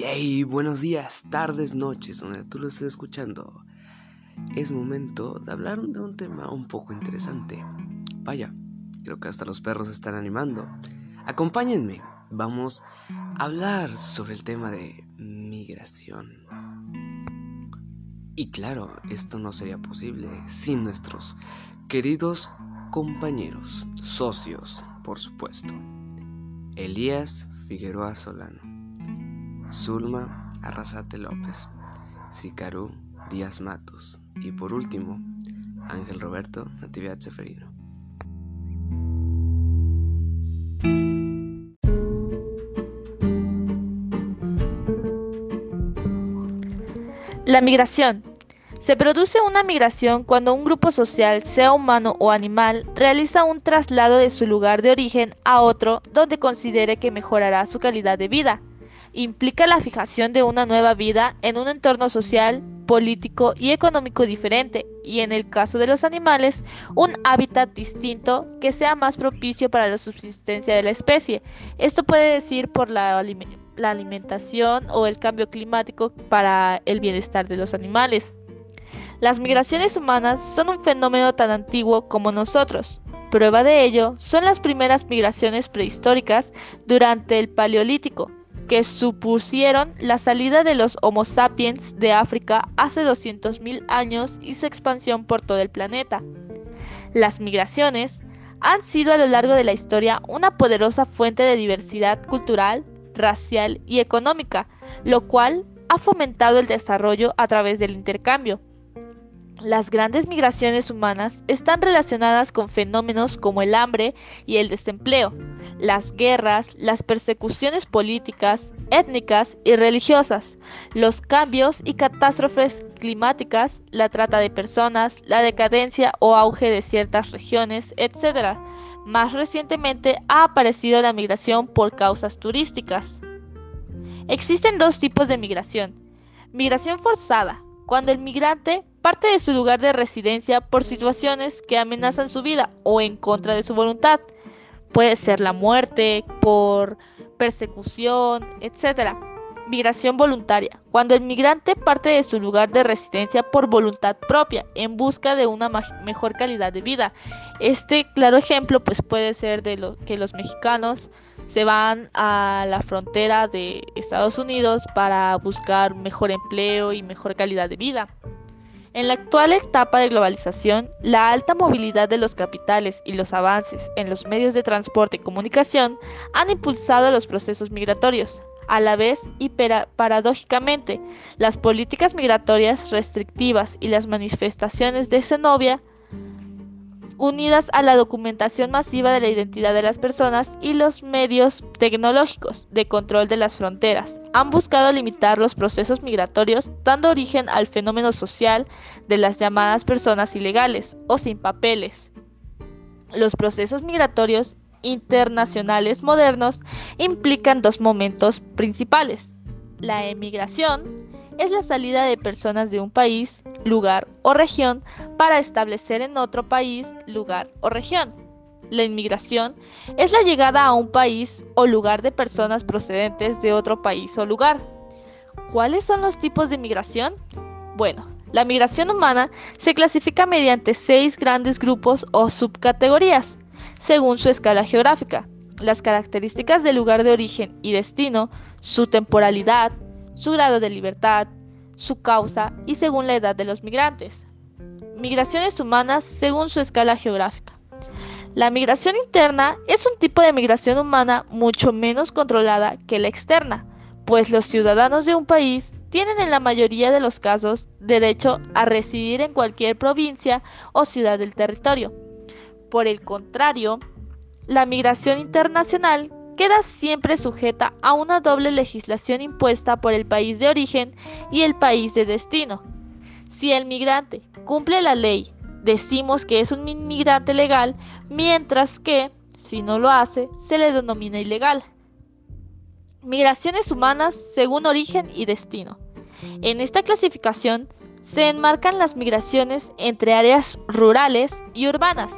Yay, buenos días, tardes, noches, donde tú lo estés escuchando. Es momento de hablar de un tema un poco interesante. Vaya, creo que hasta los perros están animando. Acompáñenme, vamos a hablar sobre el tema de migración. Y claro, esto no sería posible sin nuestros queridos compañeros, socios, por supuesto. Elías Figueroa Solano. Zulma Arrasate López, Sicarú Díaz Matos y por último, Ángel Roberto Natividad Seferino. La migración. Se produce una migración cuando un grupo social, sea humano o animal, realiza un traslado de su lugar de origen a otro donde considere que mejorará su calidad de vida implica la fijación de una nueva vida en un entorno social, político y económico diferente, y en el caso de los animales, un hábitat distinto que sea más propicio para la subsistencia de la especie. Esto puede decir por la, alimentación o el cambio climático para el bienestar de los animales. Las migraciones humanas son un fenómeno tan antiguo como nosotros. Prueba de ello son las primeras migraciones prehistóricas durante el Paleolítico, que supusieron la salida de los Homo sapiens de África hace 200.000 años y su expansión por todo el planeta. Las migraciones han sido a lo largo de la historia una poderosa fuente de diversidad cultural, racial y económica, lo cual ha fomentado el desarrollo a través del intercambio. Las grandes migraciones humanas están relacionadas con fenómenos como el hambre y el desempleo, las guerras, las persecuciones políticas, étnicas y religiosas, los cambios y catástrofes climáticas, la trata de personas, la decadencia o auge de ciertas regiones, etc. Más recientemente ha aparecido la migración por causas turísticas. Existen dos tipos de migración. Migración forzada, cuando el migrante parte de su lugar de residencia por situaciones que amenazan su vida o en contra de su voluntad. Puede ser la muerte, por persecución, etc. Migración voluntaria, cuando el migrante parte de su lugar de residencia por voluntad propia, en busca de una mejor calidad de vida. Este claro ejemplo pues puede ser de lo que los mexicanos se van a la frontera de Estados Unidos para buscar mejor empleo y mejor calidad de vida. En la actual etapa de globalización, la alta movilidad de los capitales y los avances en los medios de transporte y comunicación han impulsado los procesos migratorios. A la vez y paradójicamente, las políticas migratorias restrictivas y las manifestaciones de xenobia unidas a la documentación masiva de la identidad de las personas y los medios tecnológicos de control de las fronteras. Han buscado limitar los procesos migratorios, dando origen al fenómeno social de las llamadas personas ilegales o sin papeles. Los procesos migratorios internacionales modernos implican dos momentos principales. La emigración es la salida de personas de un país, lugar o región para establecer en otro país, lugar o región. La inmigración es la llegada a un país o lugar de personas procedentes de otro país o lugar. ¿Cuáles son los tipos de migración? Bueno, la migración humana se clasifica mediante seis grandes grupos o subcategorías, según su escala geográfica, las características del lugar de origen y destino, su temporalidad, su grado de libertad, su causa y según la edad de los migrantes. Migraciones humanas según su escala geográfica. La migración interna es un tipo de migración humana mucho menos controlada que la externa, pues los ciudadanos de un país tienen en la mayoría de los casos derecho a residir en cualquier provincia o ciudad del territorio. Por el contrario, la migración internacional queda siempre sujeta a una doble legislación impuesta por el país de origen y el país de destino. Si el migrante cumple la ley, decimos que es un inmigrante legal, mientras que, si no lo hace, se le denomina ilegal. Migraciones humanas según origen y destino. En esta clasificación se enmarcan las migraciones entre áreas rurales y urbanas,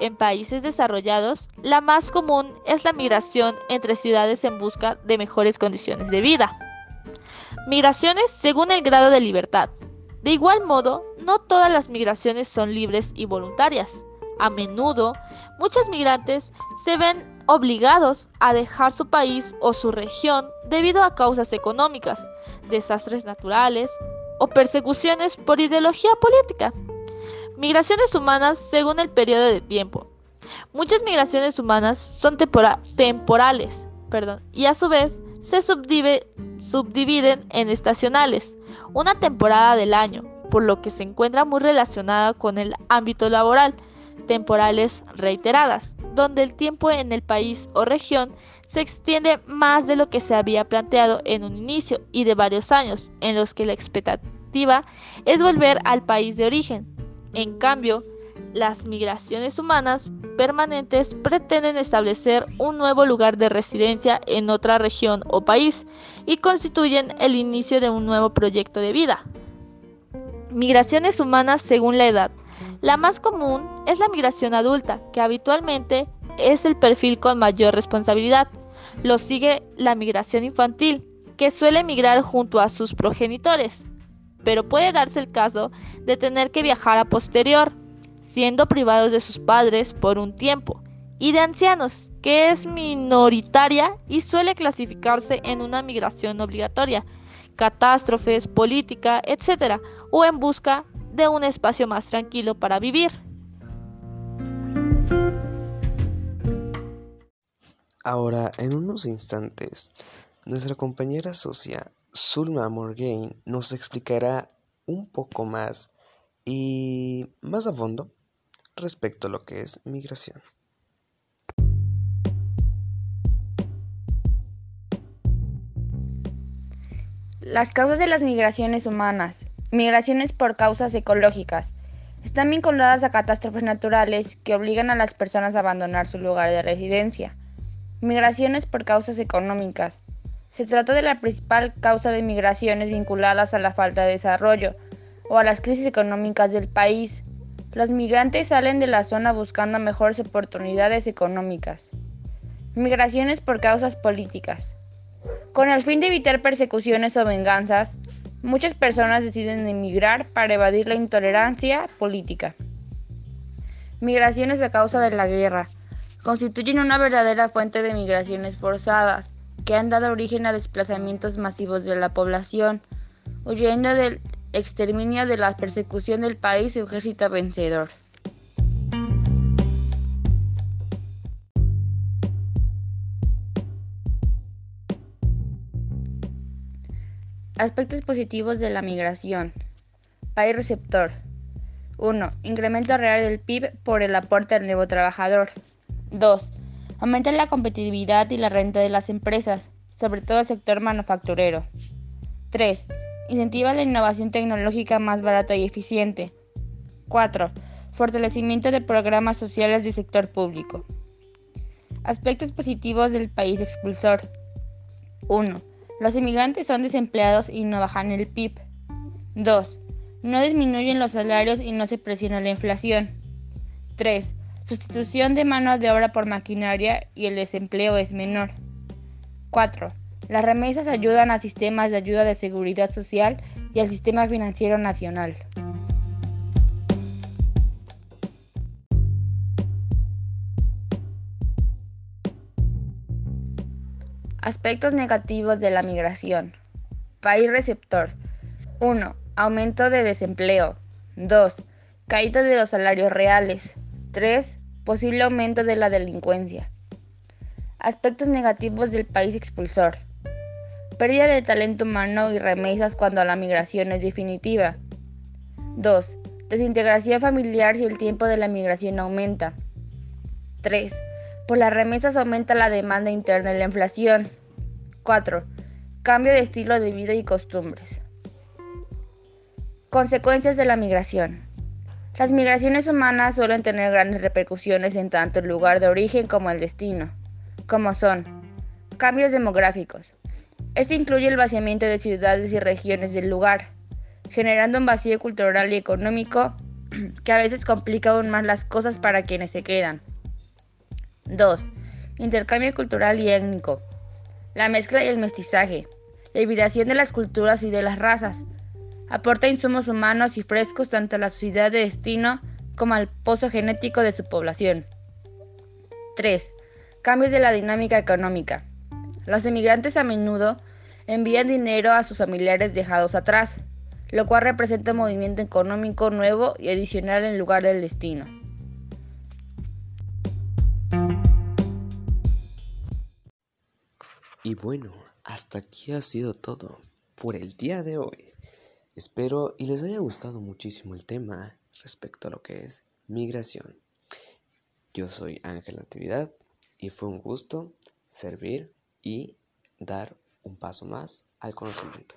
en países desarrollados, la más común es la migración entre ciudades en busca de mejores condiciones de vida. Migraciones según el grado de libertad. De igual modo, no todas las migraciones son libres y voluntarias. A menudo, muchos migrantes se ven obligados a dejar su país o su región debido a causas económicas, desastres naturales o persecuciones por ideología política. Migraciones humanas según el periodo de tiempo. Muchas migraciones humanas son temporales perdón, y a su vez se subdividen en estacionales, una temporada del año, por lo que se encuentra muy relacionada con el ámbito laboral, temporales reiteradas, donde el tiempo en el país o región se extiende más de lo que se había planteado en un inicio y de varios años, en los que la expectativa es volver al país de origen. En cambio, las migraciones humanas permanentes pretenden establecer un nuevo lugar de residencia en otra región o país y constituyen el inicio de un nuevo proyecto de vida. Migraciones humanas según la edad. La más común es la migración adulta, que habitualmente es el perfil con mayor responsabilidad. Lo sigue la migración infantil, que suele migrar junto a sus progenitores, pero puede darse el caso de tener que viajar a posterior, siendo privados de sus padres por un tiempo, y de ancianos, que es minoritaria y suele clasificarse en una migración obligatoria, catástrofes, política, etc., o en busca de un espacio más tranquilo para vivir. Ahora, en unos instantes, nuestra compañera socia Zulma Morgain nos explicará un poco más y más a fondo respecto a lo que es migración. Las causas de las migraciones humanas. Migraciones por causas ecológicas. Están vinculadas a catástrofes naturales que obligan a las personas a abandonar su lugar de residencia. Migraciones por causas económicas. Se trata de la principal causa de migraciones vinculadas a la falta de desarrollo o a las crisis económicas del país, los migrantes salen de la zona buscando mejores oportunidades económicas. Migraciones por causas políticas. Con el fin de evitar persecuciones o venganzas, muchas personas deciden emigrar para evadir la intolerancia política. Migraciones a causa de la guerra. Constituyen una verdadera fuente de migraciones forzadas, que han dado origen a desplazamientos masivos de la población, huyendo del exterminio de la persecución del país su ejército vencedor. Aspectos positivos de la migración. País receptor. 1. Incremento real del PIB por el aporte al nuevo trabajador. 2. Aumenta la competitividad y la renta de las empresas, sobre todo el sector manufacturero. 3. Incentiva la innovación tecnológica más barata y eficiente. 4. Fortalecimiento de programas sociales del sector público. Aspectos positivos del país expulsor. 1. Los inmigrantes son desempleados y no bajan el PIB. 2. No disminuyen los salarios y no se presiona la inflación. 3. Sustitución de mano de obra por maquinaria y el desempleo es menor. 4. Las remesas ayudan a sistemas de ayuda de seguridad social y al sistema financiero nacional. Aspectos negativos de la migración. País receptor. 1. Aumento de desempleo. 2. Caída de los salarios reales. 3. Posible aumento de la delincuencia. Aspectos negativos del país expulsor. Pérdida de talento humano y remesas cuando la migración es definitiva. 2. Desintegración familiar si el tiempo de la migración aumenta. 3. Por las remesas aumenta la demanda interna y la inflación. 4. Cambio de estilo de vida y costumbres. Consecuencias de la migración. Las migraciones humanas suelen tener grandes repercusiones en tanto el lugar de origen como el destino, como son cambios demográficos, este incluye el vaciamiento de ciudades y regiones del lugar, generando un vacío cultural y económico que a veces complica aún más las cosas para quienes se quedan. 2. Intercambio cultural y étnico. La mezcla y el mestizaje. la hibridación de las culturas y de las razas. Aporta insumos humanos y frescos tanto a la sociedad de destino como al pozo genético de su población. 3. Cambios de la dinámica económica. Los emigrantes a menudo envían dinero a sus familiares dejados atrás, lo cual representa un movimiento económico nuevo y adicional en lugar del destino. Y bueno, hasta aquí ha sido todo por el día de hoy. Espero y les haya gustado muchísimo el tema respecto a lo que es migración. Yo soy Ángel Natividad y fue un gusto servir y dar un paso más al conocimiento.